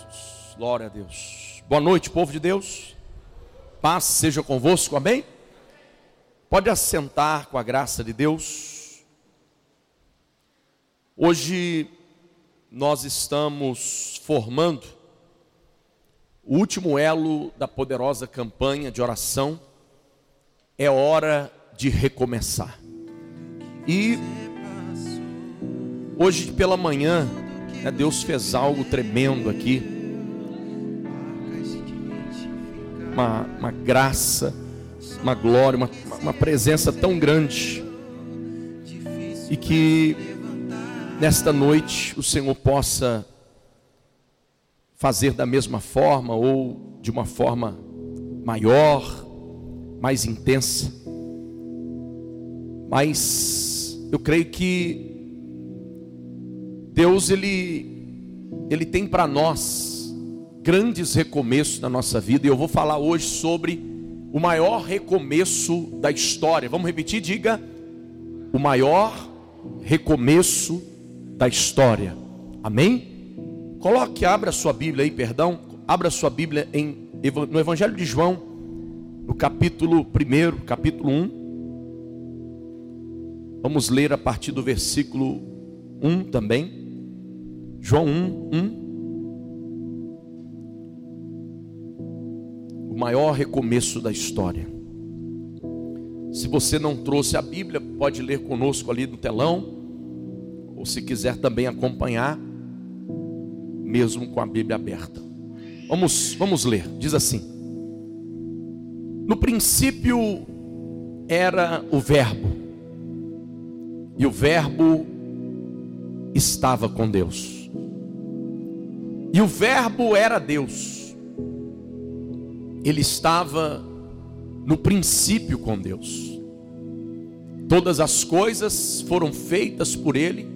Jesus. Glória a Deus. Boa noite, povo de Deus. Paz seja convosco, amém? Pode assentar com a graça de Deus. Hoje nós estamos formando o último elo da poderosa campanha de oração. É hora de recomeçar. E hoje pela manhã, Deus fez algo tremendo aqui. Uma, uma graça, uma glória, uma, uma presença tão grande. E que nesta noite o Senhor possa fazer da mesma forma ou de uma forma maior, mais intensa. Mas eu creio que Deus ele ele tem para nós grandes recomeços na nossa vida e eu vou falar hoje sobre o maior recomeço da história. Vamos repetir, diga o maior recomeço da história. Amém? Coloque, abra sua Bíblia aí, perdão. Abra sua Bíblia em, no Evangelho de João, no capítulo 1, capítulo 1. Vamos ler a partir do versículo 1 também. João 1, 1. O maior recomeço da história. Se você não trouxe a Bíblia, pode ler conosco ali no telão, ou se quiser também acompanhar, mesmo com a Bíblia aberta. Vamos, vamos ler. Diz assim: No princípio era o Verbo, e o Verbo estava com Deus e o Verbo era Deus. Ele estava no princípio com Deus. Todas as coisas foram feitas por Ele,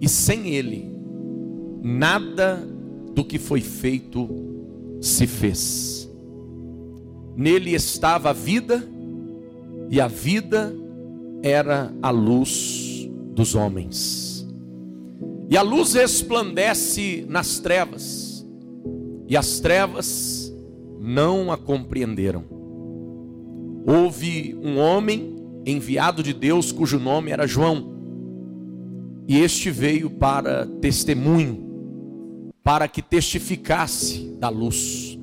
e sem Ele, nada do que foi feito se fez. Nele estava a vida, e a vida era a luz dos homens. E a luz resplandece nas trevas, e as trevas não a compreenderam. Houve um homem enviado de Deus cujo nome era João, e este veio para testemunho, para que testificasse da luz,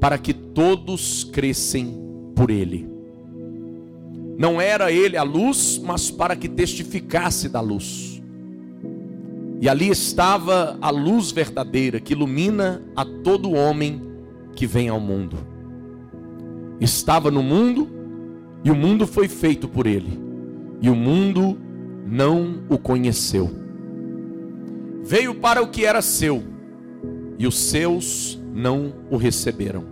para que todos crescem por ele. Não era ele a luz, mas para que testificasse da luz. E ali estava a luz verdadeira que ilumina a todo homem que vem ao mundo. Estava no mundo e o mundo foi feito por ele, e o mundo não o conheceu. Veio para o que era seu, e os seus não o receberam.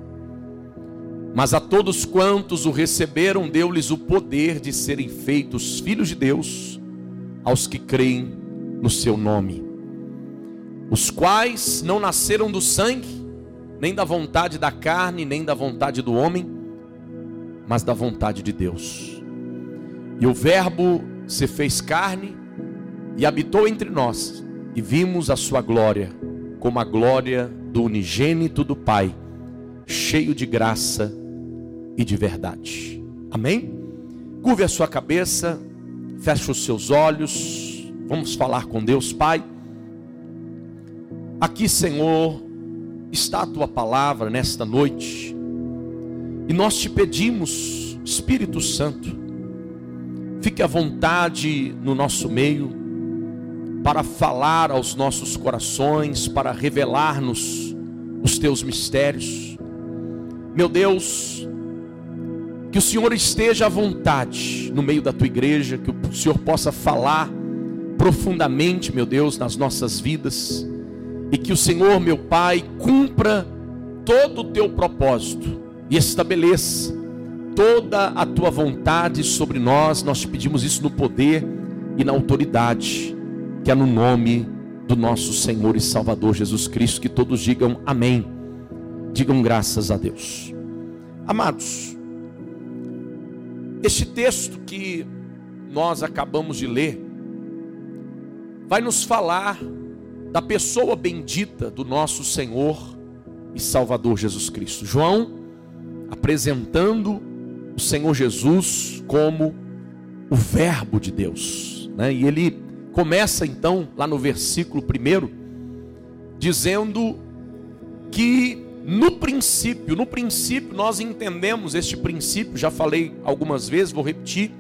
Mas a todos quantos o receberam, deu-lhes o poder de serem feitos filhos de Deus, aos que creem no seu nome, os quais não nasceram do sangue, nem da vontade da carne, nem da vontade do homem, mas da vontade de Deus. E o Verbo se fez carne e habitou entre nós, e vimos a sua glória, como a glória do unigênito do Pai, cheio de graça e de verdade. Amém? Curve a sua cabeça, feche os seus olhos. Vamos falar com Deus, Pai. Aqui, Senhor, está a tua palavra nesta noite. E nós te pedimos, Espírito Santo, fique à vontade no nosso meio para falar aos nossos corações, para revelar-nos os teus mistérios. Meu Deus, que o Senhor esteja à vontade no meio da tua igreja, que o Senhor possa falar profundamente, meu Deus, nas nossas vidas, e que o Senhor, meu Pai, cumpra todo o teu propósito e estabeleça toda a tua vontade sobre nós. Nós te pedimos isso no poder e na autoridade, que é no nome do nosso Senhor e Salvador Jesus Cristo, que todos digam amém. Digam graças a Deus. Amados, este texto que nós acabamos de ler vai nos falar da pessoa bendita do nosso Senhor e Salvador Jesus Cristo. João apresentando o Senhor Jesus como o Verbo de Deus. Né? E ele começa então, lá no versículo 1, dizendo que no princípio, no princípio nós entendemos este princípio, já falei algumas vezes, vou repetir.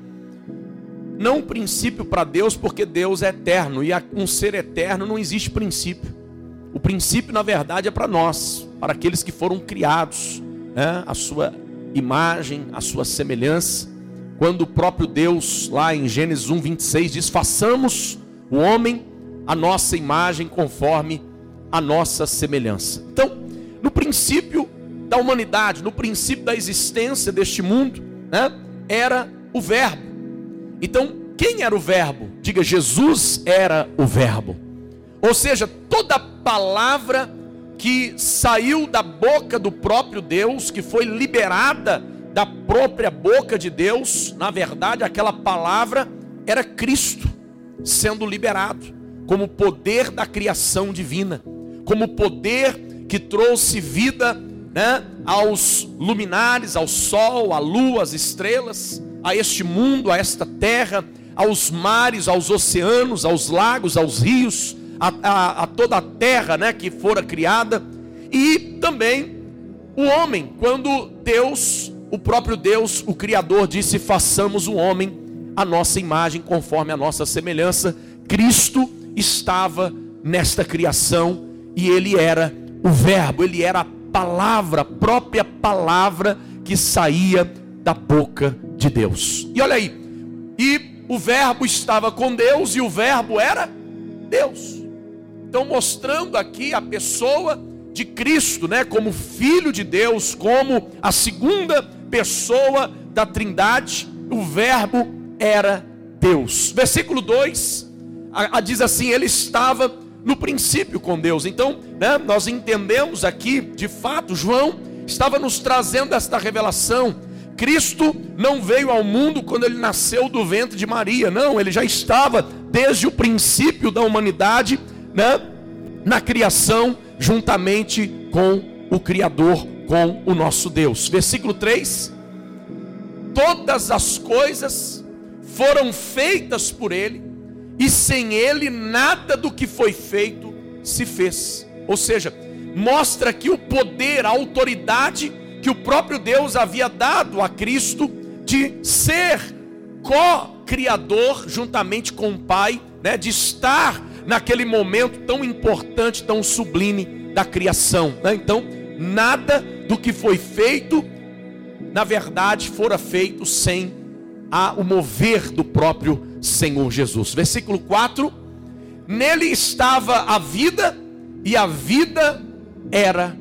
Não princípio para Deus, porque Deus é eterno e um ser eterno não existe princípio. O princípio, na verdade, é para nós, para aqueles que foram criados, né? a sua imagem, a sua semelhança. Quando o próprio Deus, lá em Gênesis 1, 26, diz: façamos o homem a nossa imagem conforme a nossa semelhança. Então, no princípio da humanidade, no princípio da existência deste mundo, né, era o Verbo. Então, quem era o Verbo? Diga, Jesus era o Verbo. Ou seja, toda palavra que saiu da boca do próprio Deus, que foi liberada da própria boca de Deus, na verdade, aquela palavra era Cristo sendo liberado, como poder da criação divina, como poder que trouxe vida né, aos luminares, ao sol, à lua, às estrelas, a este mundo, a esta terra, aos mares, aos oceanos, aos lagos, aos rios, a, a, a toda a terra né, que fora criada, e também o homem, quando Deus, o próprio Deus, o Criador, disse: façamos o homem a nossa imagem, conforme a nossa semelhança. Cristo estava nesta criação e ele era o Verbo, ele era a palavra, a própria palavra que saía da boca de Deus. E olha aí, e o Verbo estava com Deus e o Verbo era Deus. Então, mostrando aqui a pessoa de Cristo, né, como Filho de Deus, como a segunda pessoa da Trindade, o Verbo era Deus. Versículo 2 a, a diz assim: Ele estava no princípio com Deus. Então, né, nós entendemos aqui, de fato, João estava nos trazendo esta revelação. Cristo não veio ao mundo quando ele nasceu do ventre de Maria, não, ele já estava desde o princípio da humanidade, né, na criação, juntamente com o Criador, com o nosso Deus. Versículo 3: Todas as coisas foram feitas por ele, e sem ele nada do que foi feito se fez. Ou seja, mostra aqui o poder, a autoridade que o próprio Deus havia dado a Cristo de ser co-criador juntamente com o Pai, né, de estar naquele momento tão importante, tão sublime da criação. Né? Então, nada do que foi feito, na verdade, fora feito sem a o mover do próprio Senhor Jesus. Versículo 4: Nele estava a vida, e a vida era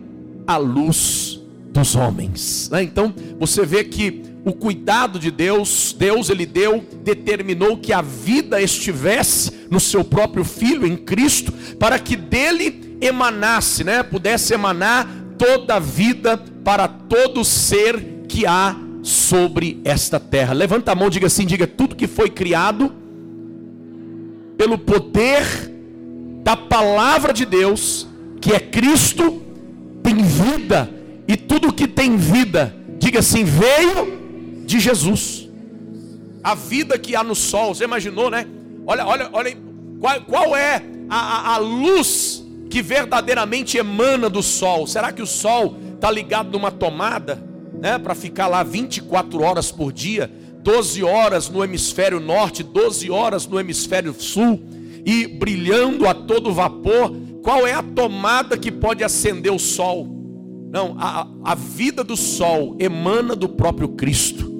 a luz dos homens. Né? Então, você vê que o cuidado de Deus, Deus ele deu, determinou que a vida estivesse no seu próprio filho em Cristo, para que dele emanasse, né, pudesse emanar toda a vida para todo ser que há sobre esta terra. Levanta a mão, diga assim: diga tudo que foi criado pelo poder da palavra de Deus, que é Cristo, tem vida, e tudo que tem vida, diga assim, veio de Jesus. A vida que há no sol, você imaginou, né? Olha, olha, olha, qual, qual é a, a, a luz que verdadeiramente emana do sol? Será que o sol está ligado numa tomada? né, para ficar lá 24 horas por dia, 12 horas no hemisfério norte, 12 horas no hemisfério sul, e brilhando a todo vapor. Qual é a tomada que pode acender o sol? Não, a, a vida do sol emana do próprio Cristo.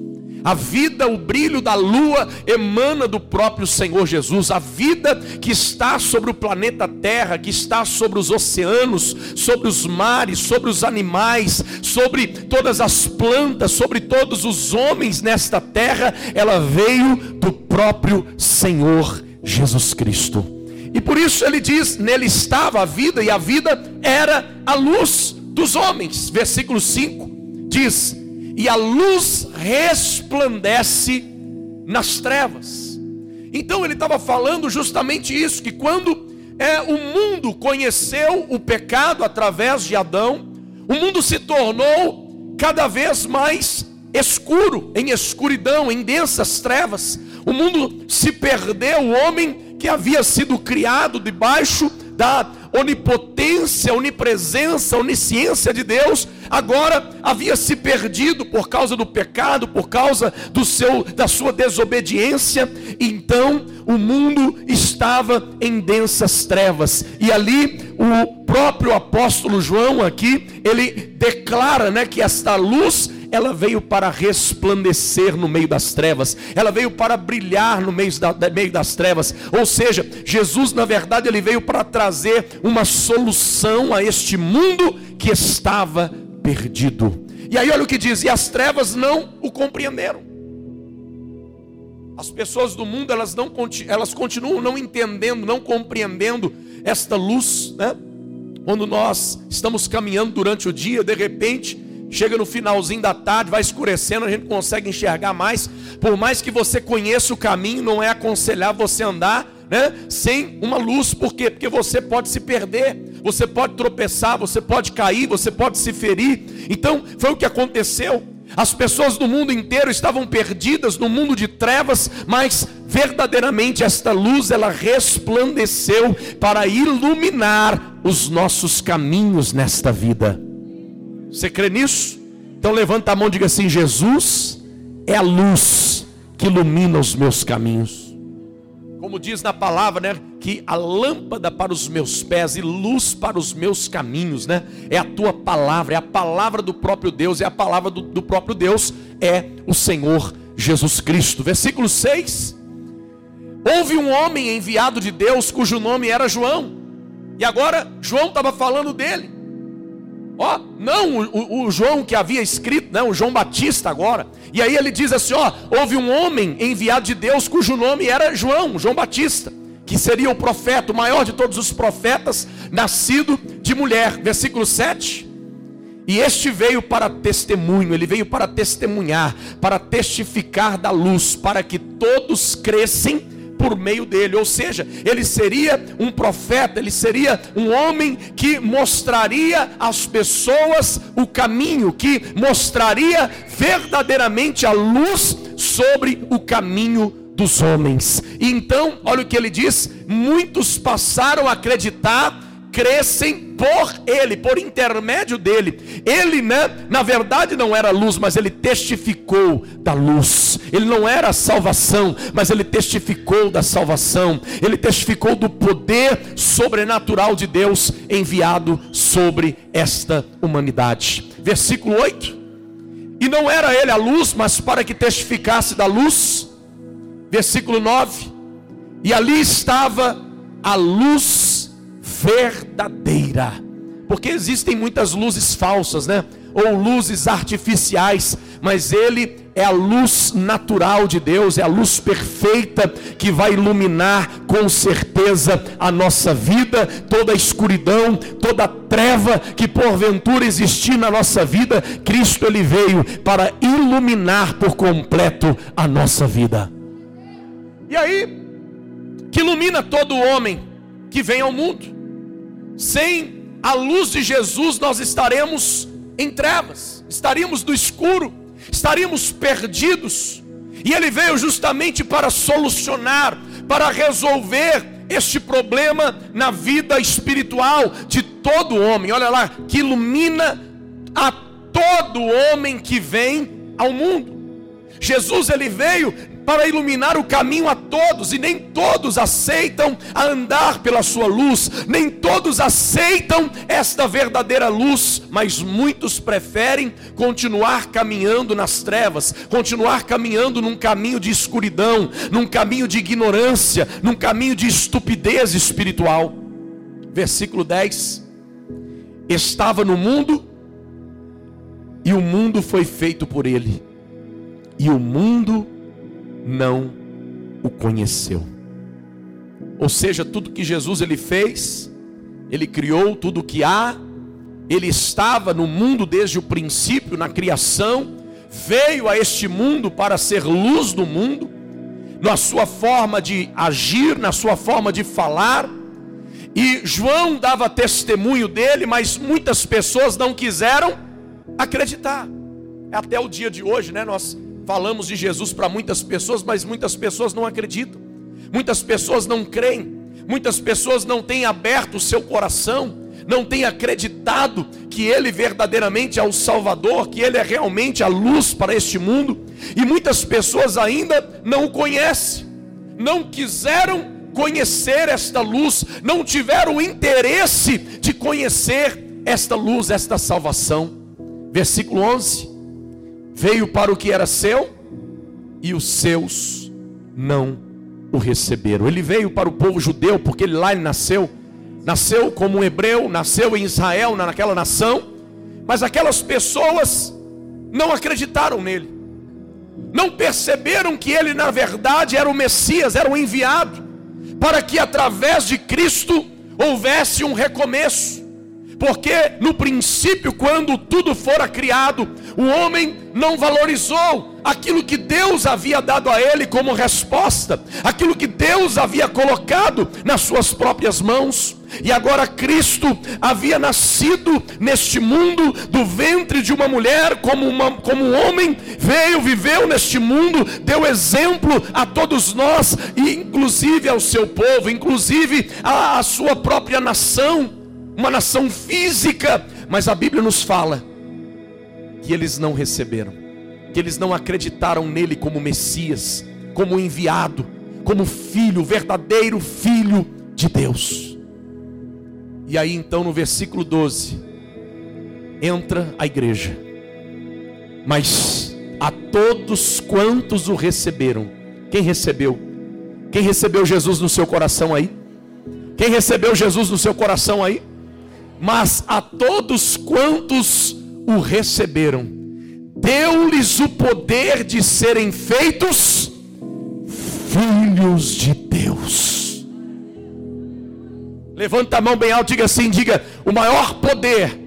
A vida, o brilho da lua emana do próprio Senhor Jesus. A vida que está sobre o planeta Terra, que está sobre os oceanos, sobre os mares, sobre os animais, sobre todas as plantas, sobre todos os homens nesta terra, ela veio do próprio Senhor Jesus Cristo. E por isso ele diz: nele estava a vida, e a vida era a luz dos homens. Versículo 5 diz: e a luz resplandece nas trevas. Então ele estava falando justamente isso: que quando é o mundo conheceu o pecado através de Adão, o mundo se tornou cada vez mais escuro, em escuridão, em densas trevas. O mundo se perdeu, o homem que havia sido criado debaixo da onipotência, onipresença, onisciência de Deus, agora havia se perdido por causa do pecado, por causa do seu da sua desobediência. Então, o mundo estava em densas trevas. E ali o próprio apóstolo João aqui, ele declara, né, que esta luz ela veio para resplandecer no meio das trevas, ela veio para brilhar no meio, da, no meio das trevas. Ou seja, Jesus, na verdade, ele veio para trazer uma solução a este mundo que estava perdido. E aí, olha o que diz: e as trevas não o compreenderam. As pessoas do mundo, elas, não, elas continuam não entendendo, não compreendendo esta luz, né? Quando nós estamos caminhando durante o dia, de repente, Chega no finalzinho da tarde, vai escurecendo, a gente consegue enxergar mais. Por mais que você conheça o caminho, não é aconselhar você andar né, sem uma luz. Por quê? Porque você pode se perder, você pode tropeçar, você pode cair, você pode se ferir. Então, foi o que aconteceu. As pessoas do mundo inteiro estavam perdidas no mundo de trevas, mas verdadeiramente esta luz ela resplandeceu para iluminar os nossos caminhos nesta vida. Você crê nisso? Então levanta a mão e diga assim: Jesus é a luz que ilumina os meus caminhos. Como diz na palavra, né? Que a lâmpada para os meus pés e luz para os meus caminhos, né? É a tua palavra, é a palavra do próprio Deus, é a palavra do, do próprio Deus, é o Senhor Jesus Cristo. Versículo 6. Houve um homem enviado de Deus cujo nome era João. E agora João estava falando dele. Ó, não o, o, João que havia escrito, não, o João Batista agora. E aí ele diz assim: ó, houve um homem enviado de Deus cujo nome era João, João Batista, que seria o profeta, o maior de todos os profetas, nascido de mulher. Versículo 7. E este veio para testemunho, ele veio para testemunhar, para testificar da luz, para que todos crescem por meio dele, ou seja, ele seria um profeta, ele seria um homem que mostraria às pessoas o caminho, que mostraria verdadeiramente a luz sobre o caminho dos homens. E então, olha o que ele diz: muitos passaram a acreditar crescem por ele, por intermédio dele. Ele, né, na verdade não era luz, mas ele testificou da luz. Ele não era a salvação, mas ele testificou da salvação. Ele testificou do poder sobrenatural de Deus enviado sobre esta humanidade. Versículo 8. E não era ele a luz, mas para que testificasse da luz. Versículo 9. E ali estava a luz verdadeira. Porque existem muitas luzes falsas, né? Ou luzes artificiais, mas ele é a luz natural de Deus, é a luz perfeita que vai iluminar com certeza a nossa vida, toda a escuridão, toda a treva que porventura existir na nossa vida, Cristo ele veio para iluminar por completo a nossa vida. E aí, que ilumina todo homem que vem ao mundo. Sem a luz de Jesus, nós estaremos em trevas, estaríamos no escuro, estaríamos perdidos. E ele veio justamente para solucionar, para resolver este problema na vida espiritual de todo homem. Olha lá, que ilumina a todo homem que vem ao mundo. Jesus ele veio para iluminar o caminho a todos, e nem todos aceitam andar pela sua luz, nem todos aceitam esta verdadeira luz, mas muitos preferem continuar caminhando nas trevas, continuar caminhando num caminho de escuridão, num caminho de ignorância, num caminho de estupidez espiritual. Versículo 10: Estava no mundo, e o mundo foi feito por ele, e o mundo não o conheceu. Ou seja, tudo que Jesus ele fez, ele criou tudo que há, ele estava no mundo desde o princípio, na criação, veio a este mundo para ser luz do mundo, na sua forma de agir, na sua forma de falar, E João dava testemunho dele, mas muitas pessoas não quiseram acreditar. Até o dia de hoje, né? Nós falamos de Jesus para muitas pessoas, mas muitas pessoas não acreditam. Muitas pessoas não creem. Muitas pessoas não têm aberto o seu coração, não têm acreditado que Ele verdadeiramente é o Salvador, que Ele é realmente a luz para este mundo, e muitas pessoas ainda não o conhecem, não quiseram conhecer esta luz, não tiveram interesse de conhecer esta luz, esta salvação. Versículo 11: Veio para o que era seu, e os seus não o receberam. Ele veio para o povo judeu, porque lá ele nasceu, nasceu como um hebreu, nasceu em Israel, naquela nação, mas aquelas pessoas não acreditaram nele, não perceberam que ele na verdade era o Messias, era o enviado, para que através de Cristo houvesse um recomeço. Porque no princípio, quando tudo fora criado, o homem não valorizou aquilo que Deus havia dado a ele como resposta, aquilo que Deus havia colocado nas suas próprias mãos. E agora Cristo havia nascido neste mundo do ventre de uma mulher, como, uma, como um homem, veio, viveu neste mundo, deu exemplo a todos nós, e inclusive ao seu povo, inclusive à sua própria nação uma nação física, mas a Bíblia nos fala que eles não receberam, que eles não acreditaram nele como Messias, como enviado, como filho, verdadeiro filho de Deus. E aí então no versículo 12, entra a igreja, mas a todos quantos o receberam, quem recebeu? Quem recebeu Jesus no seu coração aí? Quem recebeu Jesus no seu coração aí? Mas a todos quantos o receberam, deu-lhes o poder de serem feitos filhos de Deus. Levanta a mão bem alto, diga assim: diga, o maior poder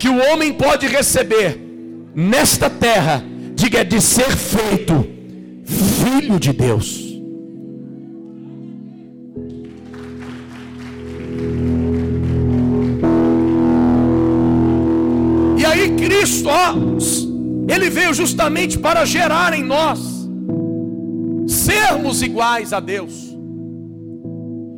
que o homem pode receber nesta terra, diga, é de ser feito filho de Deus. Cristo, ó, ele veio justamente para gerar em nós sermos iguais a Deus.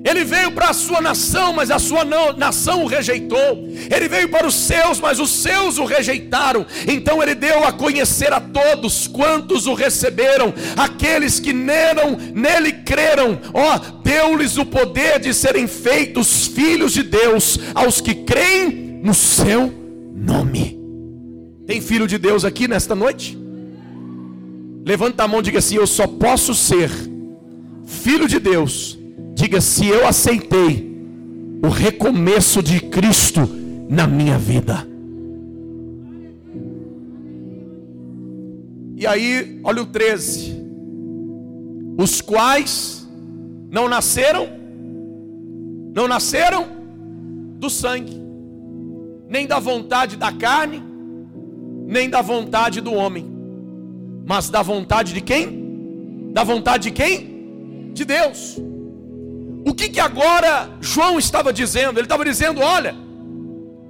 Ele veio para a sua nação, mas a sua nação o rejeitou. Ele veio para os seus, mas os seus o rejeitaram. Então ele deu a conhecer a todos quantos o receberam, aqueles que neram, nele creram. Ó, deu-lhes o poder de serem feitos filhos de Deus aos que creem no seu nome. Tem filho de Deus aqui nesta noite? Levanta a mão e diga assim: Eu só posso ser filho de Deus. Diga se eu aceitei o recomeço de Cristo na minha vida. E aí, olha o 13: Os quais não nasceram, não nasceram do sangue, nem da vontade da carne, nem da vontade do homem, mas da vontade de quem? Da vontade de quem? De Deus. O que que agora João estava dizendo? Ele estava dizendo: olha,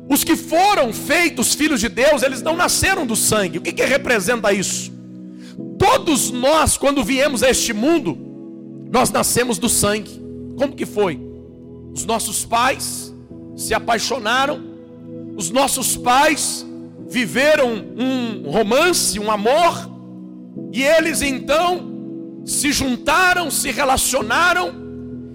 os que foram feitos filhos de Deus, eles não nasceram do sangue. O que que representa isso? Todos nós, quando viemos a este mundo, nós nascemos do sangue. Como que foi? Os nossos pais se apaixonaram, os nossos pais viveram um romance, um amor, e eles então se juntaram, se relacionaram,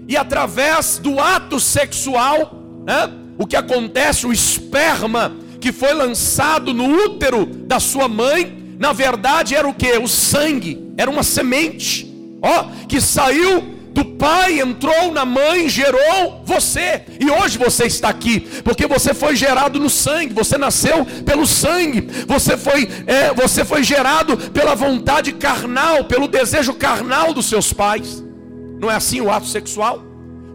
e através do ato sexual, né, o que acontece, o esperma que foi lançado no útero da sua mãe, na verdade era o que? O sangue, era uma semente, ó, que saiu do pai entrou na mãe, gerou você. E hoje você está aqui, porque você foi gerado no sangue, você nasceu pelo sangue, você foi, é, você foi gerado pela vontade carnal, pelo desejo carnal dos seus pais. Não é assim o ato sexual?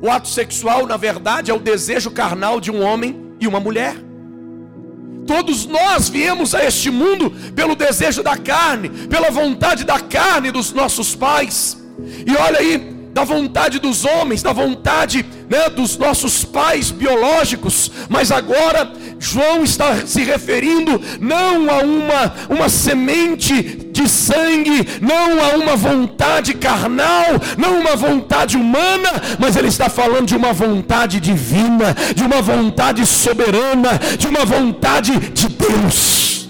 O ato sexual, na verdade, é o desejo carnal de um homem e uma mulher. Todos nós viemos a este mundo pelo desejo da carne, pela vontade da carne dos nossos pais. E olha aí, da vontade dos homens, da vontade né, dos nossos pais biológicos, mas agora João está se referindo não a uma, uma semente de sangue, não a uma vontade carnal, não uma vontade humana, mas ele está falando de uma vontade divina, de uma vontade soberana, de uma vontade de Deus.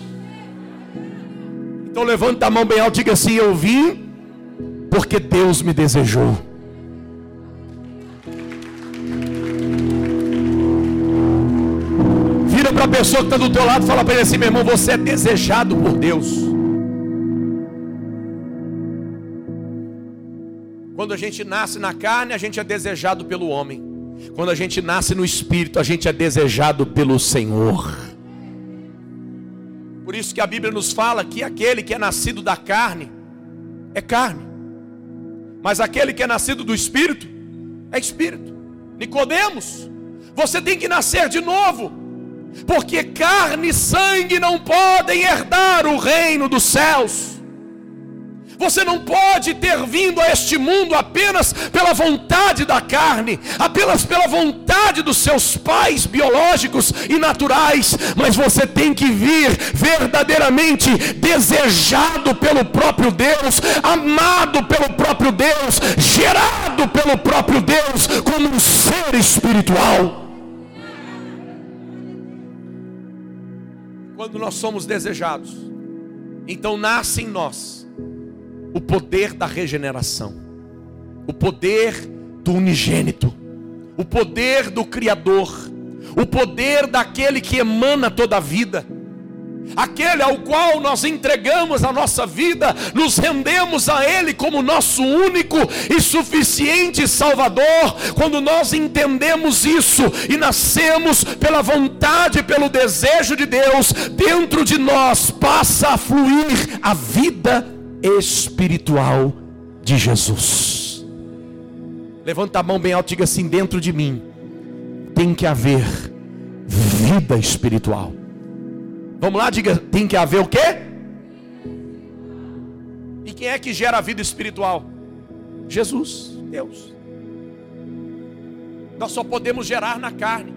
Então levanta a mão bem alta e diga assim: Eu vim porque Deus me desejou. Vira para a pessoa que está do teu lado e fala para ele assim, meu irmão, você é desejado por Deus. Quando a gente nasce na carne, a gente é desejado pelo homem. Quando a gente nasce no espírito, a gente é desejado pelo Senhor. Por isso que a Bíblia nos fala que aquele que é nascido da carne é carne. Mas aquele que é nascido do espírito é espírito. Nicodemos, você tem que nascer de novo. Porque carne e sangue não podem herdar o reino dos céus. Você não pode ter vindo a este mundo apenas pela vontade da carne, apenas pela vontade dos seus pais biológicos e naturais, mas você tem que vir verdadeiramente desejado pelo próprio Deus, amado pelo próprio Deus, gerado pelo próprio Deus como um ser espiritual. Quando nós somos desejados, então nasce em nós o poder da regeneração, o poder do unigênito, o poder do Criador, o poder daquele que emana toda a vida aquele ao qual nós entregamos a nossa vida, nos rendemos a Ele como nosso único e suficiente Salvador, quando nós entendemos isso e nascemos pela vontade, pelo desejo de Deus, dentro de nós passa a fluir a vida espiritual de Jesus. Levanta a mão bem alta e diga assim: dentro de mim tem que haver vida espiritual. Vamos lá, diga, tem que haver o quê? E quem é que gera a vida espiritual? Jesus, Deus. Nós só podemos gerar na carne.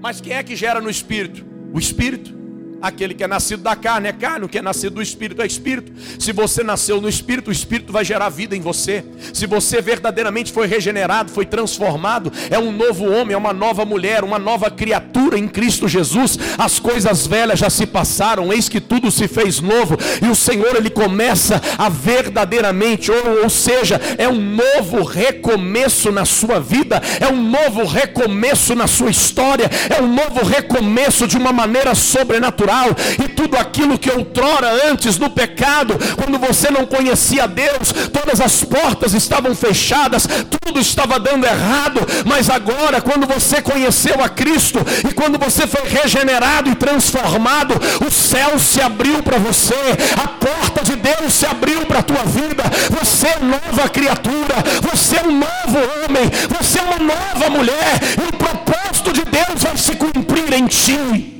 Mas quem é que gera no espírito? O espírito. Aquele que é nascido da carne é carne, o que é nascido do espírito é espírito. Se você nasceu no espírito, o espírito vai gerar vida em você. Se você verdadeiramente foi regenerado, foi transformado, é um novo homem, é uma nova mulher, uma nova criatura em Cristo Jesus. As coisas velhas já se passaram, eis que tudo se fez novo. E o Senhor ele começa a verdadeiramente, ou, ou seja, é um novo recomeço na sua vida, é um novo recomeço na sua história, é um novo recomeço de uma maneira sobrenatural natural e tudo aquilo que outrora antes no pecado, quando você não conhecia Deus, todas as portas estavam fechadas, tudo estava dando errado, mas agora quando você conheceu a Cristo e quando você foi regenerado e transformado, o céu se abriu para você, a porta de Deus se abriu para a tua vida, você é nova criatura, você é um novo homem, você é uma nova mulher, e o propósito de Deus vai se cumprir em ti.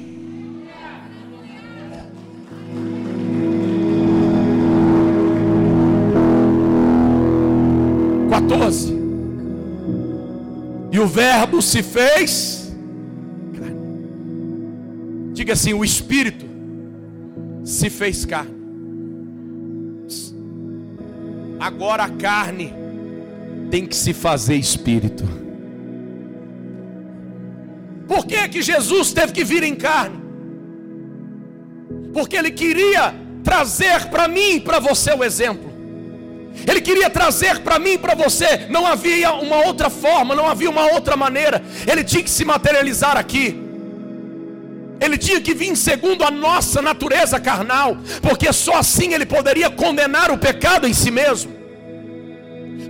14. E o Verbo se fez. Diga assim: o Espírito se fez carne. Agora a carne tem que se fazer espírito. Por que, que Jesus teve que vir em carne? Porque ele queria trazer para mim e para você o exemplo. Ele queria trazer para mim e para você. Não havia uma outra forma, não havia uma outra maneira. Ele tinha que se materializar aqui. Ele tinha que vir segundo a nossa natureza carnal, porque só assim ele poderia condenar o pecado em si mesmo.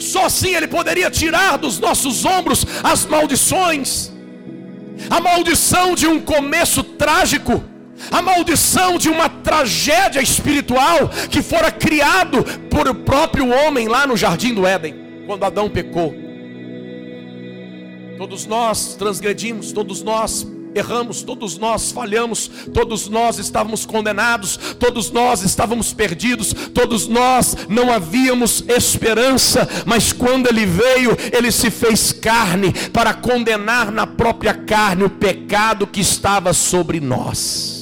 Só assim ele poderia tirar dos nossos ombros as maldições. A maldição de um começo trágico a maldição de uma tragédia espiritual que fora criado por o próprio homem lá no jardim do Éden, quando Adão pecou. Todos nós transgredimos, todos nós erramos, todos nós falhamos, todos nós estávamos condenados, todos nós estávamos perdidos, todos nós não havíamos esperança, mas quando ele veio, ele se fez carne para condenar na própria carne o pecado que estava sobre nós.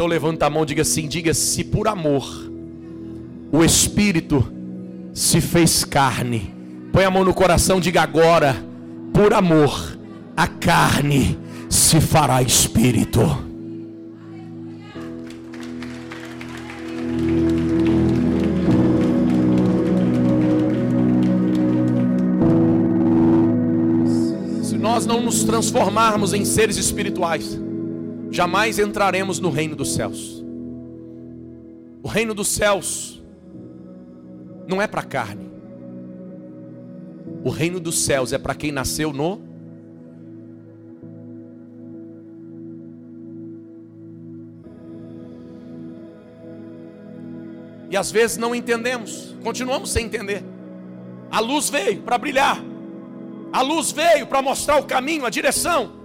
Então levanta a mão, diga assim, diga se por amor o espírito se fez carne. Põe a mão no coração, diga agora por amor, a carne se fará espírito. Se nós não nos transformarmos em seres espirituais, jamais entraremos no reino dos céus. O reino dos céus não é para carne. O reino dos céus é para quem nasceu no E às vezes não entendemos, continuamos sem entender. A luz veio para brilhar, a luz veio para mostrar o caminho, a direção.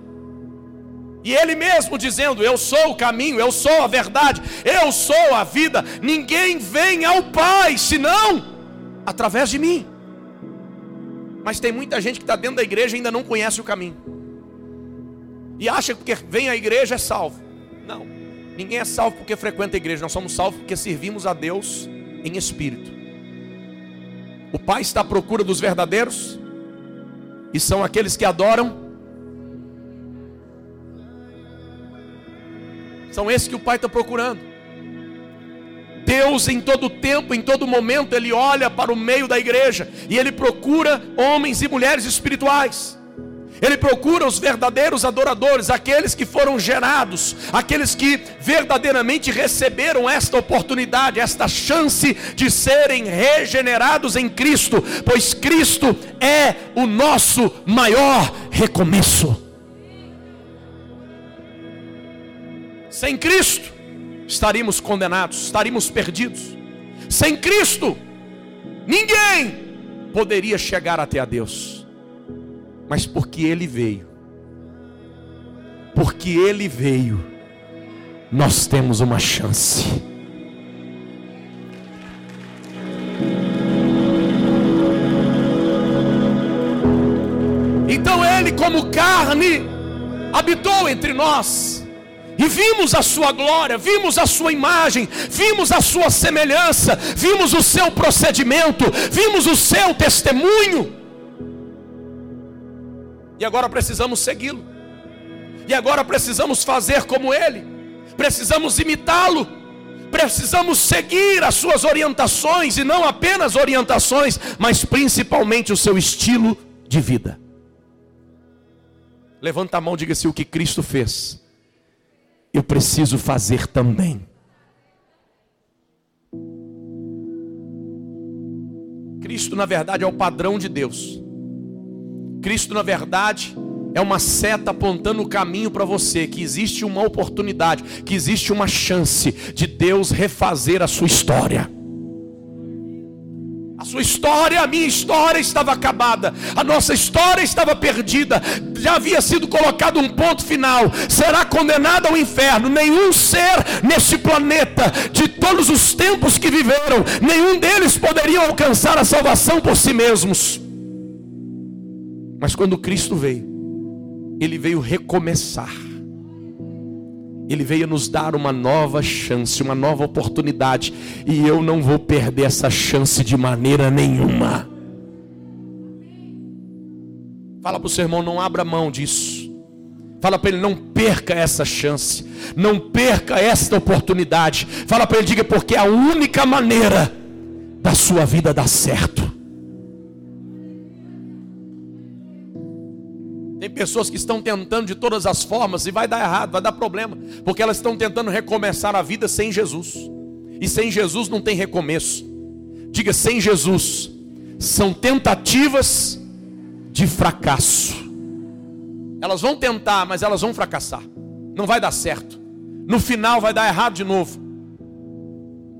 E Ele mesmo dizendo: Eu sou o caminho, eu sou a verdade, eu sou a vida. Ninguém vem ao Pai senão através de mim. Mas tem muita gente que está dentro da igreja e ainda não conhece o caminho. E acha que porque vem à igreja é salvo. Não. Ninguém é salvo porque frequenta a igreja. Nós somos salvos porque servimos a Deus em espírito. O Pai está à procura dos verdadeiros. E são aqueles que adoram. São esses que o Pai está procurando. Deus em todo tempo, em todo momento, Ele olha para o meio da igreja e Ele procura homens e mulheres espirituais. Ele procura os verdadeiros adoradores, aqueles que foram gerados, aqueles que verdadeiramente receberam esta oportunidade, esta chance de serem regenerados em Cristo, pois Cristo é o nosso maior recomeço. Sem Cristo, estaríamos condenados, estaríamos perdidos. Sem Cristo, ninguém poderia chegar até a Deus. Mas porque Ele veio, porque Ele veio, nós temos uma chance. Então Ele, como carne, habitou entre nós e vimos a sua glória, vimos a sua imagem, vimos a sua semelhança, vimos o seu procedimento, vimos o seu testemunho. E agora precisamos segui-lo. E agora precisamos fazer como ele. Precisamos imitá-lo. Precisamos seguir as suas orientações e não apenas orientações, mas principalmente o seu estilo de vida. Levanta a mão, diga-se o que Cristo fez eu preciso fazer também. Cristo, na verdade, é o padrão de Deus. Cristo, na verdade, é uma seta apontando o caminho para você, que existe uma oportunidade, que existe uma chance de Deus refazer a sua história. Sua história, a minha história estava acabada, a nossa história estava perdida, já havia sido colocado um ponto final, será condenado ao inferno. Nenhum ser neste planeta, de todos os tempos que viveram, nenhum deles poderia alcançar a salvação por si mesmos. Mas quando Cristo veio, Ele veio recomeçar. Ele veio nos dar uma nova chance, uma nova oportunidade, e eu não vou perder essa chance de maneira nenhuma. Fala para o seu irmão, não abra mão disso. Fala para ele, não perca essa chance, não perca esta oportunidade. Fala para ele, diga, porque é a única maneira da sua vida dar certo. Pessoas que estão tentando de todas as formas e vai dar errado, vai dar problema, porque elas estão tentando recomeçar a vida sem Jesus. E sem Jesus não tem recomeço. Diga sem Jesus. São tentativas de fracasso. Elas vão tentar, mas elas vão fracassar. Não vai dar certo. No final vai dar errado de novo.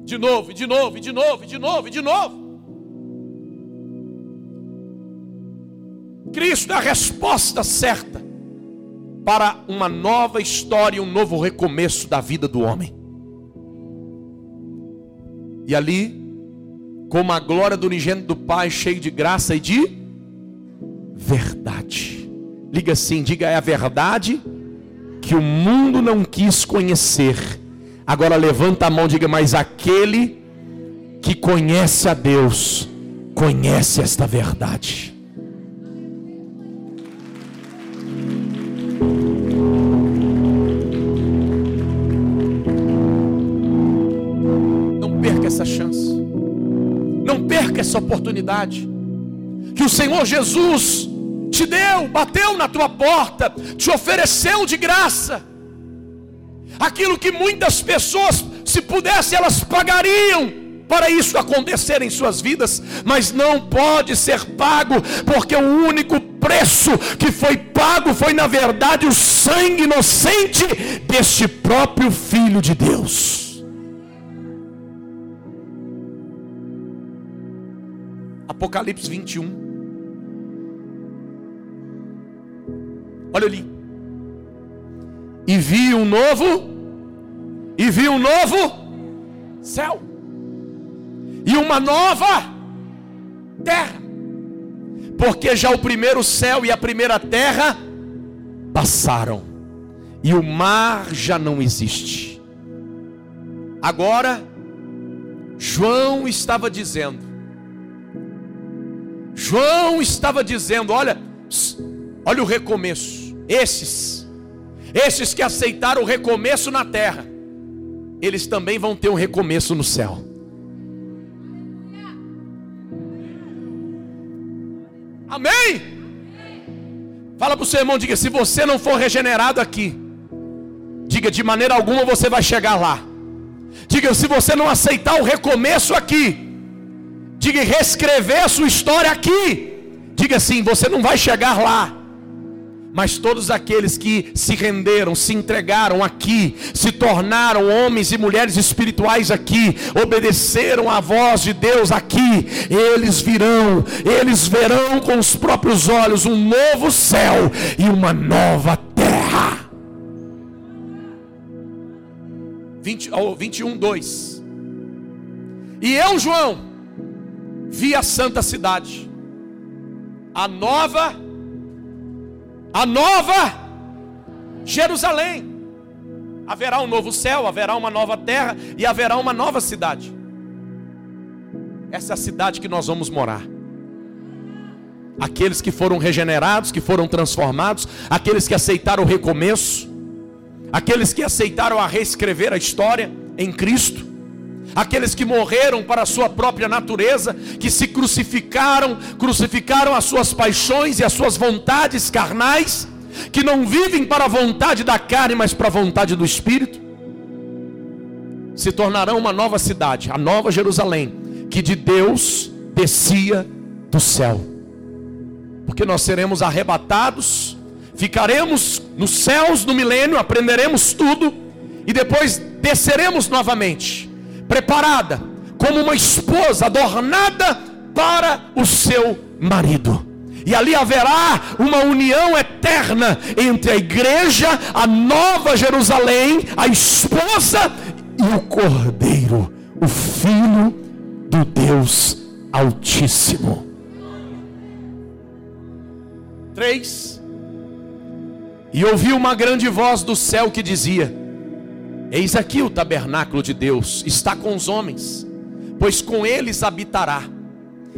De novo, de novo, de novo, de novo, de novo. Cristo é a resposta certa para uma nova história, um novo recomeço da vida do homem. E ali, como a glória do unigênito do Pai, cheio de graça e de verdade. Liga assim, diga é a verdade que o mundo não quis conhecer. Agora levanta a mão, diga, mas aquele que conhece a Deus, conhece esta verdade. Essa oportunidade. Que o Senhor Jesus te deu, bateu na tua porta, te ofereceu de graça. Aquilo que muitas pessoas, se pudessem, elas pagariam para isso acontecer em suas vidas, mas não pode ser pago, porque o único preço que foi pago foi, na verdade, o sangue inocente deste próprio Filho de Deus. Apocalipse 21. Olha ali. E vi um novo, e vi um novo céu, e uma nova terra, porque já o primeiro céu e a primeira terra passaram, e o mar já não existe. Agora, João estava dizendo, João estava dizendo: olha, olha o recomeço. Esses, esses que aceitaram o recomeço na terra, eles também vão ter um recomeço no céu. Amém? Fala para o seu irmão, diga: se você não for regenerado aqui, diga de maneira alguma você vai chegar lá. Diga: se você não aceitar o recomeço aqui, diga reescrever a sua história aqui. Diga assim: você não vai chegar lá mas todos aqueles que se renderam, se entregaram aqui, se tornaram homens e mulheres espirituais aqui, obedeceram à voz de Deus aqui, eles virão, eles verão com os próprios olhos um novo céu e uma nova terra. 20, oh, 21, 2. E eu, João, vi a santa cidade, a nova a nova Jerusalém. Haverá um novo céu, haverá uma nova terra e haverá uma nova cidade. Essa é a cidade que nós vamos morar. Aqueles que foram regenerados, que foram transformados, aqueles que aceitaram o recomeço, aqueles que aceitaram a reescrever a história em Cristo aqueles que morreram para a sua própria natureza, que se crucificaram, crucificaram as suas paixões e as suas vontades carnais, que não vivem para a vontade da carne, mas para a vontade do Espírito, se tornarão uma nova cidade, a nova Jerusalém, que de Deus descia do céu, porque nós seremos arrebatados, ficaremos nos céus no milênio, aprenderemos tudo, e depois desceremos novamente preparada como uma esposa adornada para o seu marido. E ali haverá uma união eterna entre a igreja, a nova Jerusalém, a esposa e o cordeiro, o filho do Deus Altíssimo. Três. E ouvi uma grande voz do céu que dizia: Eis aqui o tabernáculo de Deus está com os homens, pois com eles habitará,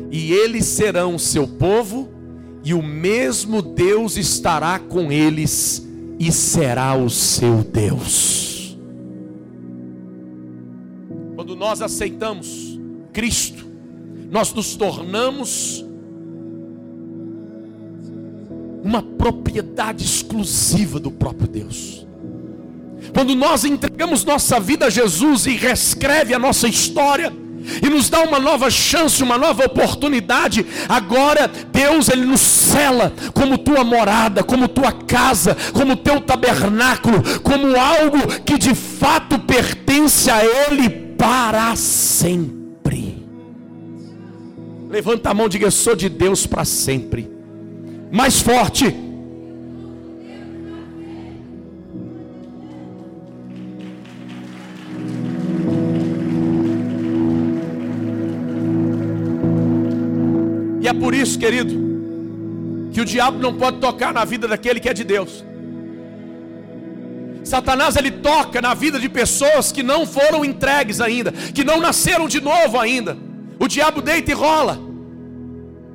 e eles serão o seu povo, e o mesmo Deus estará com eles e será o seu Deus. Quando nós aceitamos Cristo, nós nos tornamos uma propriedade exclusiva do próprio Deus. Quando nós entregamos nossa vida a Jesus e reescreve a nossa história, e nos dá uma nova chance, uma nova oportunidade. Agora Deus ele nos cela como tua morada, como tua casa, como teu tabernáculo, como algo que de fato pertence a ele para sempre. Levanta a mão diga: eu sou de Deus para sempre. mais forte. É por isso, querido, que o diabo não pode tocar na vida daquele que é de Deus. Satanás ele toca na vida de pessoas que não foram entregues ainda, que não nasceram de novo ainda. O diabo deita e rola.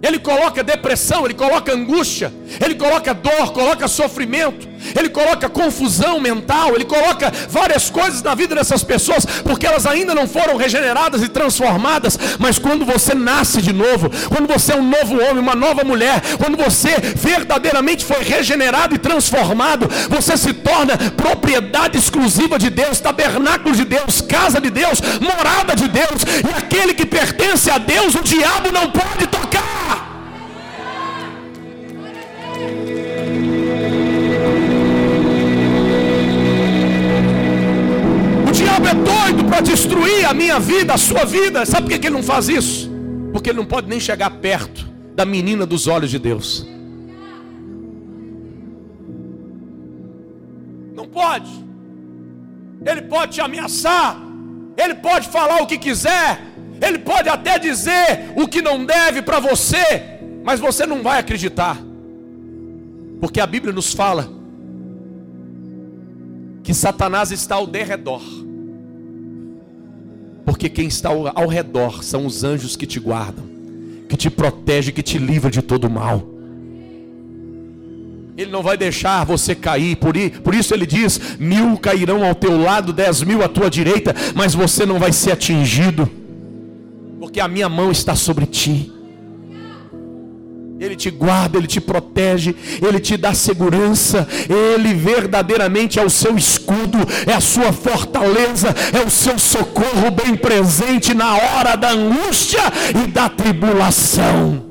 Ele coloca depressão, ele coloca angústia, ele coloca dor, coloca sofrimento, ele coloca confusão mental, ele coloca várias coisas na vida dessas pessoas, porque elas ainda não foram regeneradas e transformadas. Mas quando você nasce de novo, quando você é um novo homem, uma nova mulher, quando você verdadeiramente foi regenerado e transformado, você se torna propriedade exclusiva de Deus, tabernáculo de Deus, casa de Deus, morada de Deus, e aquele que pertence a Deus, o diabo não pode tocar. É doido para destruir a minha vida, a sua vida. Sabe por que ele não faz isso? Porque ele não pode nem chegar perto da menina dos olhos de Deus. Não pode. Ele pode te ameaçar. Ele pode falar o que quiser. Ele pode até dizer o que não deve para você. Mas você não vai acreditar. Porque a Bíblia nos fala que Satanás está ao derredor porque quem está ao redor são os anjos que te guardam, que te protegem, que te livram de todo mal. Ele não vai deixar você cair, por, isso ele diz: mil cairão ao teu lado, dez mil à tua direita, mas você não vai ser atingido, porque a minha mão está sobre ti. Ele te guarda, Ele te protege, Ele te dá segurança, Ele verdadeiramente é o seu escudo, é a sua fortaleza, é o seu socorro bem presente na hora da angústia e da tribulação.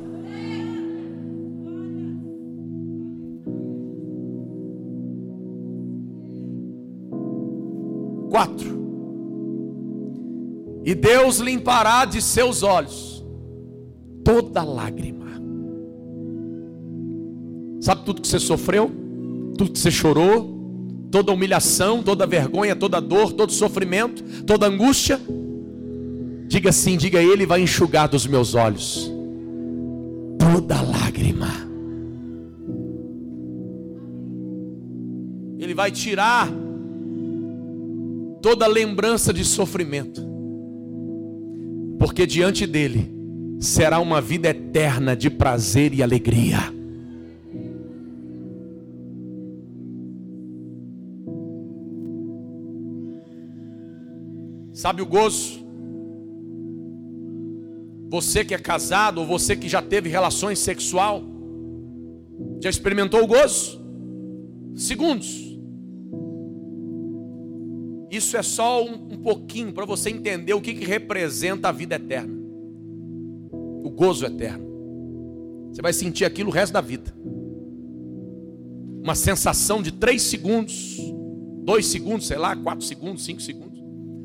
Quatro. E Deus limpará de seus olhos toda lágrima Sabe tudo que você sofreu? Tudo que você chorou? Toda humilhação, toda vergonha, toda dor, todo sofrimento, toda angústia? Diga sim, diga Ele vai enxugar dos meus olhos toda lágrima. Ele vai tirar toda lembrança de sofrimento, porque diante dele será uma vida eterna de prazer e alegria. Sabe o gozo? Você que é casado ou você que já teve relações sexual, já experimentou o gozo? Segundos. Isso é só um, um pouquinho para você entender o que, que representa a vida eterna. O gozo eterno. Você vai sentir aquilo o resto da vida. Uma sensação de três segundos, dois segundos, sei lá, quatro segundos, cinco segundos.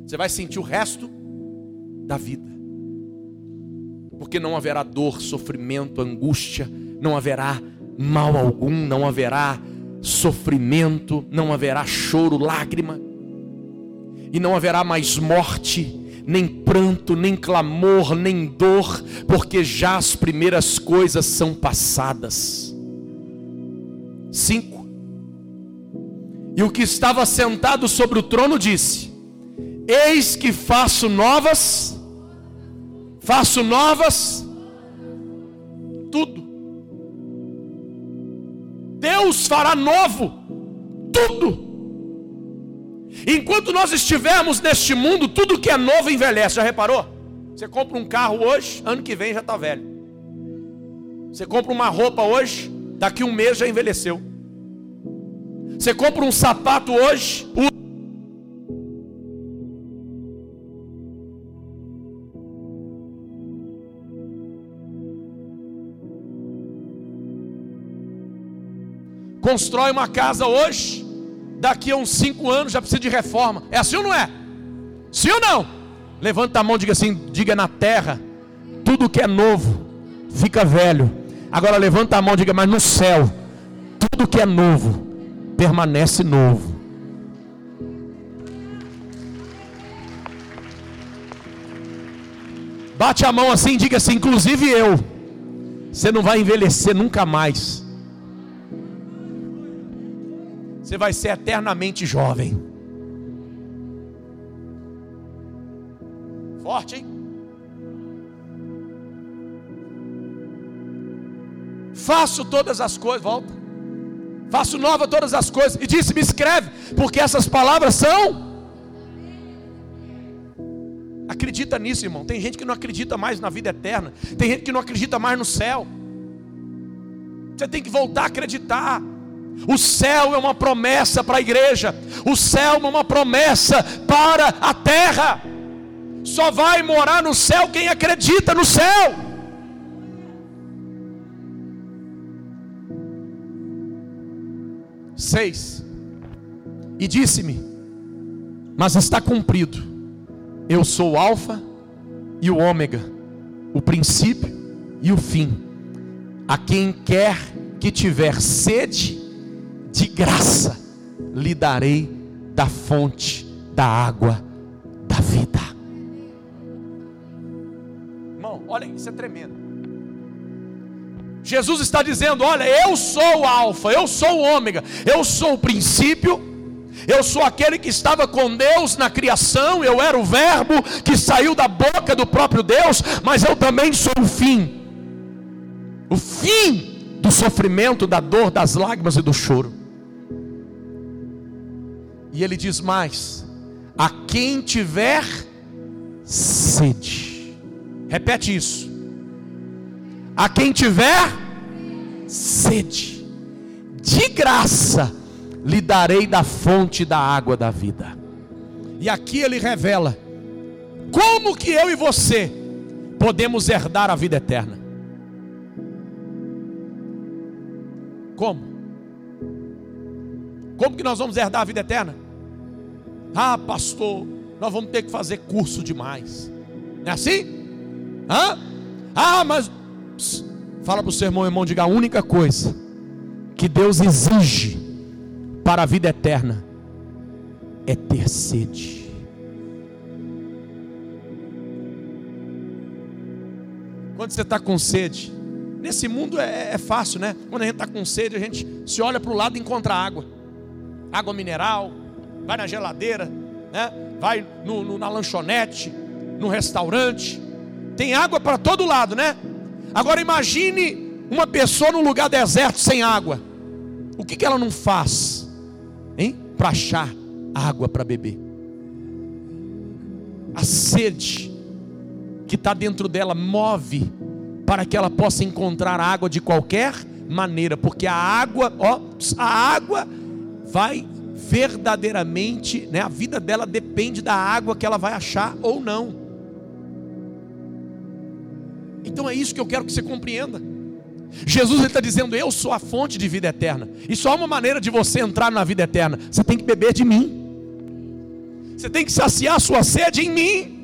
Você vai sentir o resto da vida. Porque não haverá dor, sofrimento, angústia, não haverá mal algum, não haverá sofrimento, não haverá choro, lágrima, e não haverá mais morte, nem pranto, nem clamor, nem dor, porque já as primeiras coisas são passadas. Cinco. E o que estava sentado sobre o trono disse: Eis que faço novas, faço novas, tudo. Deus fará novo, tudo. Enquanto nós estivermos neste mundo, tudo que é novo envelhece. Já reparou? Você compra um carro hoje, ano que vem já está velho. Você compra uma roupa hoje, daqui um mês já envelheceu. Você compra um sapato hoje, Constrói uma casa hoje, daqui a uns cinco anos já precisa de reforma. É assim ou não é? Sim ou não? Levanta a mão, diga assim, diga na terra, tudo que é novo fica velho, Agora levanta a mão diga: Mas no céu, tudo que é novo permanece novo. Bate a mão assim diga assim: Inclusive eu, você não vai envelhecer nunca mais. Você vai ser eternamente jovem. Forte, hein? Faço todas as coisas, volta. Faço nova todas as coisas. E disse: Me escreve, porque essas palavras são. Acredita nisso, irmão. Tem gente que não acredita mais na vida eterna. Tem gente que não acredita mais no céu. Você tem que voltar a acreditar. O céu é uma promessa para a igreja. O céu é uma promessa para a terra. Só vai morar no céu quem acredita no céu. Seis. E disse-me: Mas está cumprido. Eu sou o Alfa e o Ômega, o princípio e o fim. A quem quer que tiver sede, de graça lhe darei da fonte da água da vida. Irmão, olha, isso é tremendo. Jesus está dizendo: Olha, eu sou o Alfa, eu sou o Ômega, eu sou o princípio, eu sou aquele que estava com Deus na criação, eu era o Verbo que saiu da boca do próprio Deus, mas eu também sou o fim o fim do sofrimento, da dor, das lágrimas e do choro. E ele diz mais: a quem tiver sede, repete isso. A quem tiver sede, de graça lhe darei da fonte da água da vida. E aqui ele revela como que eu e você podemos herdar a vida eterna. Como? Como que nós vamos herdar a vida eterna? Ah, pastor, nós vamos ter que fazer curso demais. É assim? Hã? Ah, mas. Pss, fala para o seu irmão, irmão, diga a única coisa que Deus exige para a vida eterna é ter sede. Quando você está com sede, nesse mundo é, é, fácil, né? Quando a gente está com sede, a gente se olha para o lado e encontra água, água mineral, vai na geladeira, né? vai no, no, na lanchonete, no restaurante. Tem água para todo lado, né? Agora imagine uma pessoa num lugar deserto sem água. O que, que ela não faz? Hein? Para achar água para beber. A sede que está dentro dela move para que ela possa encontrar água de qualquer maneira, porque a água, ó, a água vai verdadeiramente, né, a vida dela depende da água que ela vai achar ou não. Então é isso que eu quero que você compreenda. Jesus está dizendo: Eu sou a fonte de vida eterna. E só uma maneira de você entrar na vida eterna: você tem que beber de mim. Você tem que saciar a sua sede em mim.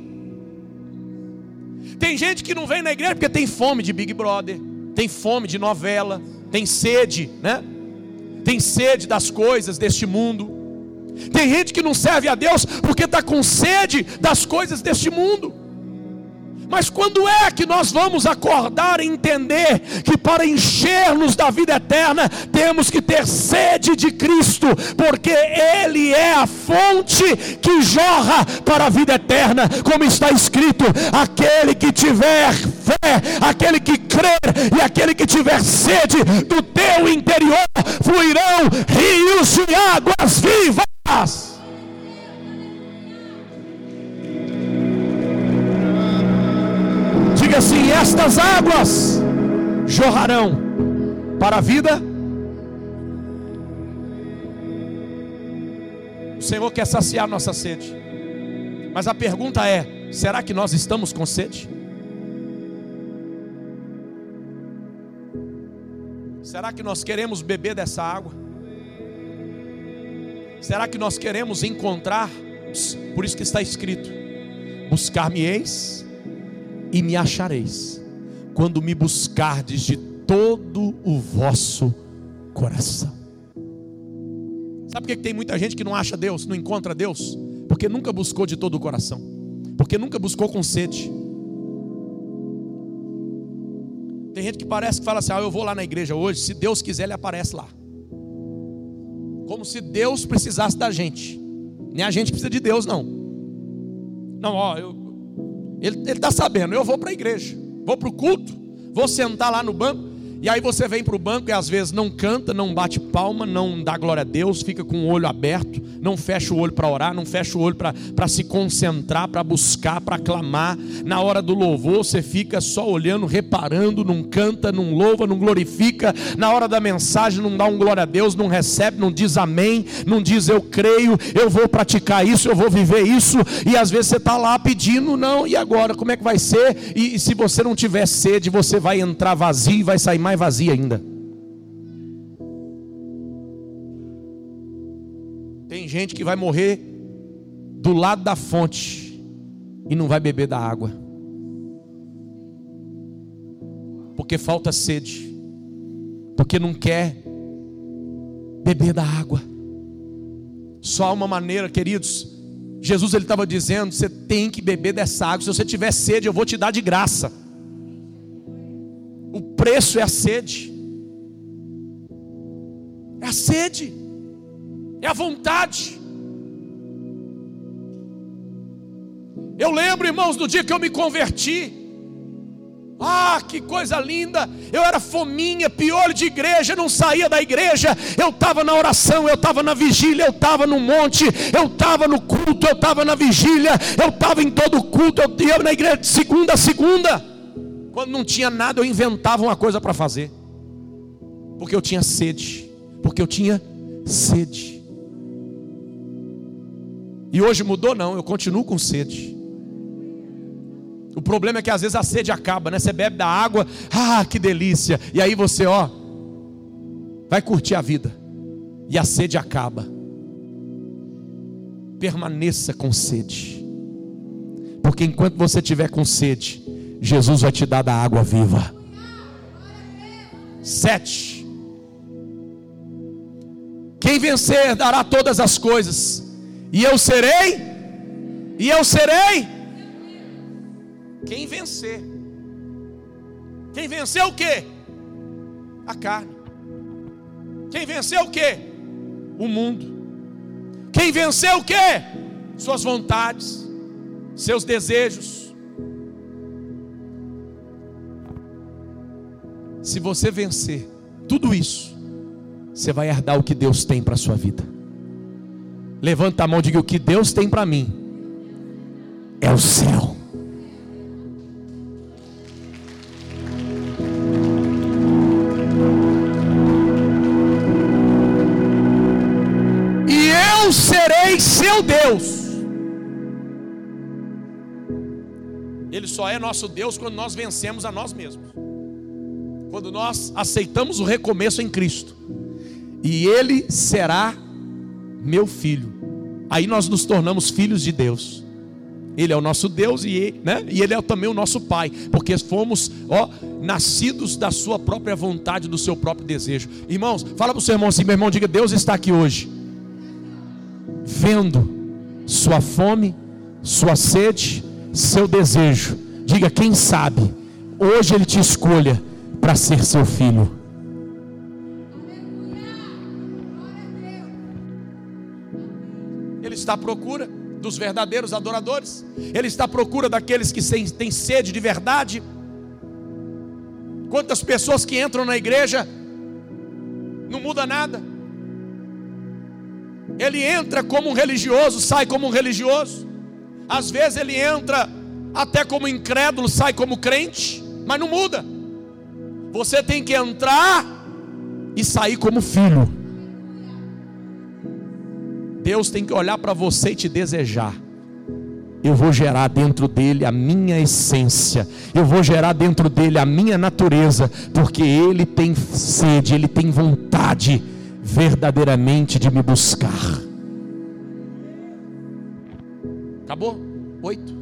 Tem gente que não vem na igreja porque tem fome de Big Brother, tem fome de novela, tem sede, né? Tem sede das coisas deste mundo. Tem gente que não serve a Deus porque está com sede das coisas deste mundo. Mas quando é que nós vamos acordar e entender que para encher-nos da vida eterna temos que ter sede de Cristo, porque Ele é a fonte que jorra para a vida eterna, como está escrito: aquele que tiver fé, aquele que crer e aquele que tiver sede do teu interior fluirão rios de águas vivas. Diga assim: estas águas jorrarão para a vida. O Senhor quer saciar nossa sede. Mas a pergunta é: será que nós estamos com sede? Será que nós queremos beber dessa água? Será que nós queremos encontrar? Por isso que está escrito: Buscar-me-eis e me achareis, quando me buscardes de todo o vosso coração. Sabe por que tem muita gente que não acha Deus, não encontra Deus? Porque nunca buscou de todo o coração, porque nunca buscou com sede. Tem gente que parece que fala assim: ah, eu vou lá na igreja hoje, se Deus quiser, ele aparece lá. Como se Deus precisasse da gente. Nem a gente precisa de Deus, não. Não, ó, eu, ele está sabendo, eu vou para a igreja, vou para o culto, vou sentar lá no banco, e aí você vem para o banco e às vezes não canta, não bate palma, não dá glória a Deus, fica com o olho aberto, não fecha o olho para orar, não fecha o olho para se concentrar, para buscar, para clamar. Na hora do louvor você fica só olhando, reparando, não canta, não louva, não glorifica. Na hora da mensagem não dá um glória a Deus, não recebe, não diz amém, não diz eu creio, eu vou praticar isso, eu vou viver isso. E às vezes você está lá pedindo, não, e agora como é que vai ser? E, e se você não tiver sede, você vai entrar vazio e vai sair mais mais vazia ainda. Tem gente que vai morrer do lado da fonte e não vai beber da água, porque falta sede, porque não quer beber da água. Só há uma maneira, queridos. Jesus ele estava dizendo: você tem que beber dessa água. Se você tiver sede, eu vou te dar de graça. O preço é a sede. É a sede. É a vontade. Eu lembro, irmãos, do dia que eu me converti. Ah, que coisa linda! Eu era fominha, piolho de igreja, não saía da igreja. Eu estava na oração, eu estava na vigília, eu estava no monte, eu estava no culto, eu estava na vigília, eu estava em todo culto, eu ia na igreja de segunda a segunda. Quando não tinha nada, eu inventava uma coisa para fazer. Porque eu tinha sede. Porque eu tinha sede. E hoje mudou não, eu continuo com sede. O problema é que às vezes a sede acaba, né? Você bebe da água, ah, que delícia. E aí você, ó, vai curtir a vida. E a sede acaba. Permaneça com sede. Porque enquanto você tiver com sede, Jesus vai te dar da água viva. Sete. Quem vencer dará todas as coisas, e eu serei, e eu serei. Quem vencer, quem venceu o que? A carne. Quem venceu o que? O mundo. Quem venceu o que? Suas vontades, seus desejos Se você vencer tudo isso, você vai herdar o que Deus tem para a sua vida. Levanta a mão e diga: O que Deus tem para mim é o céu. E eu serei seu Deus. Ele só é nosso Deus quando nós vencemos a nós mesmos quando nós aceitamos o recomeço em Cristo, e Ele será meu filho, aí nós nos tornamos filhos de Deus. Ele é o nosso Deus e, né? e Ele é também o nosso Pai, porque fomos ó, nascidos da Sua própria vontade, do seu próprio desejo. Irmãos, fala para o seu irmão assim: meu irmão, diga, Deus está aqui hoje, vendo sua fome, sua sede, seu desejo. Diga, quem sabe, hoje Ele te escolha para ser seu filho. Ele está à procura dos verdadeiros adoradores. Ele está à procura daqueles que têm sede de verdade. Quantas pessoas que entram na igreja não muda nada. Ele entra como um religioso, sai como um religioso. Às vezes ele entra até como incrédulo, sai como crente, mas não muda. Você tem que entrar e sair como filho. Deus tem que olhar para você e te desejar. Eu vou gerar dentro dele a minha essência, eu vou gerar dentro dele a minha natureza, porque ele tem sede, ele tem vontade verdadeiramente de me buscar. Acabou? Oito.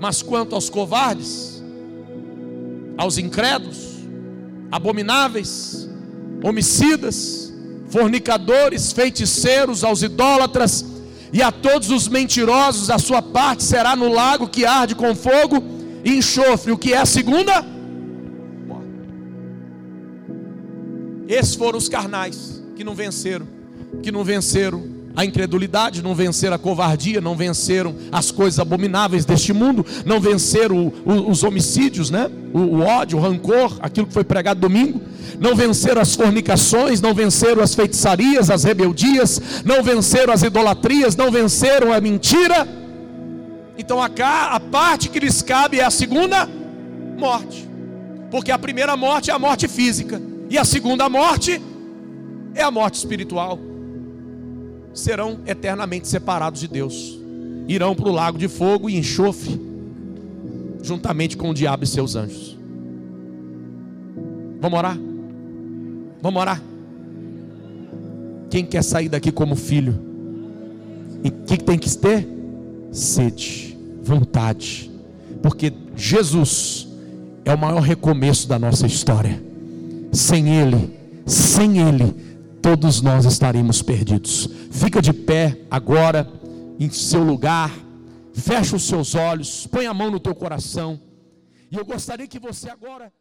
Mas quanto aos covardes, aos incrédulos, abomináveis, homicidas, fornicadores, feiticeiros, aos idólatras e a todos os mentirosos, a sua parte será no lago que arde com fogo e enxofre, o que é a segunda? Esses foram os carnais que não venceram, que não venceram a incredulidade, não venceram a covardia, não venceram as coisas abomináveis deste mundo, não venceram o, o, os homicídios, né? O, o, ódio, o rancor, aquilo que foi pregado domingo, não venceram as fornicações, não venceram as feitiçarias, as rebeldias, não venceram as idolatrias, não venceram a mentira. Então a, a parte que lhes cabe é a segunda morte, porque a primeira morte é a morte física, e a segunda morte é a morte espiritual serão eternamente separados de Deus. Irão para o lago de fogo e enxofre, juntamente com o diabo e seus anjos. Vamos orar? Vamos orar? Quem quer sair daqui como filho? E o que tem que ter? Sede, vontade. Porque Jesus é o maior recomeço da nossa história. Sem Ele, sem Ele, todos nós estaremos perdidos. Fica de pé agora em seu lugar, fecha os seus olhos, põe a mão no teu coração. E eu gostaria que você agora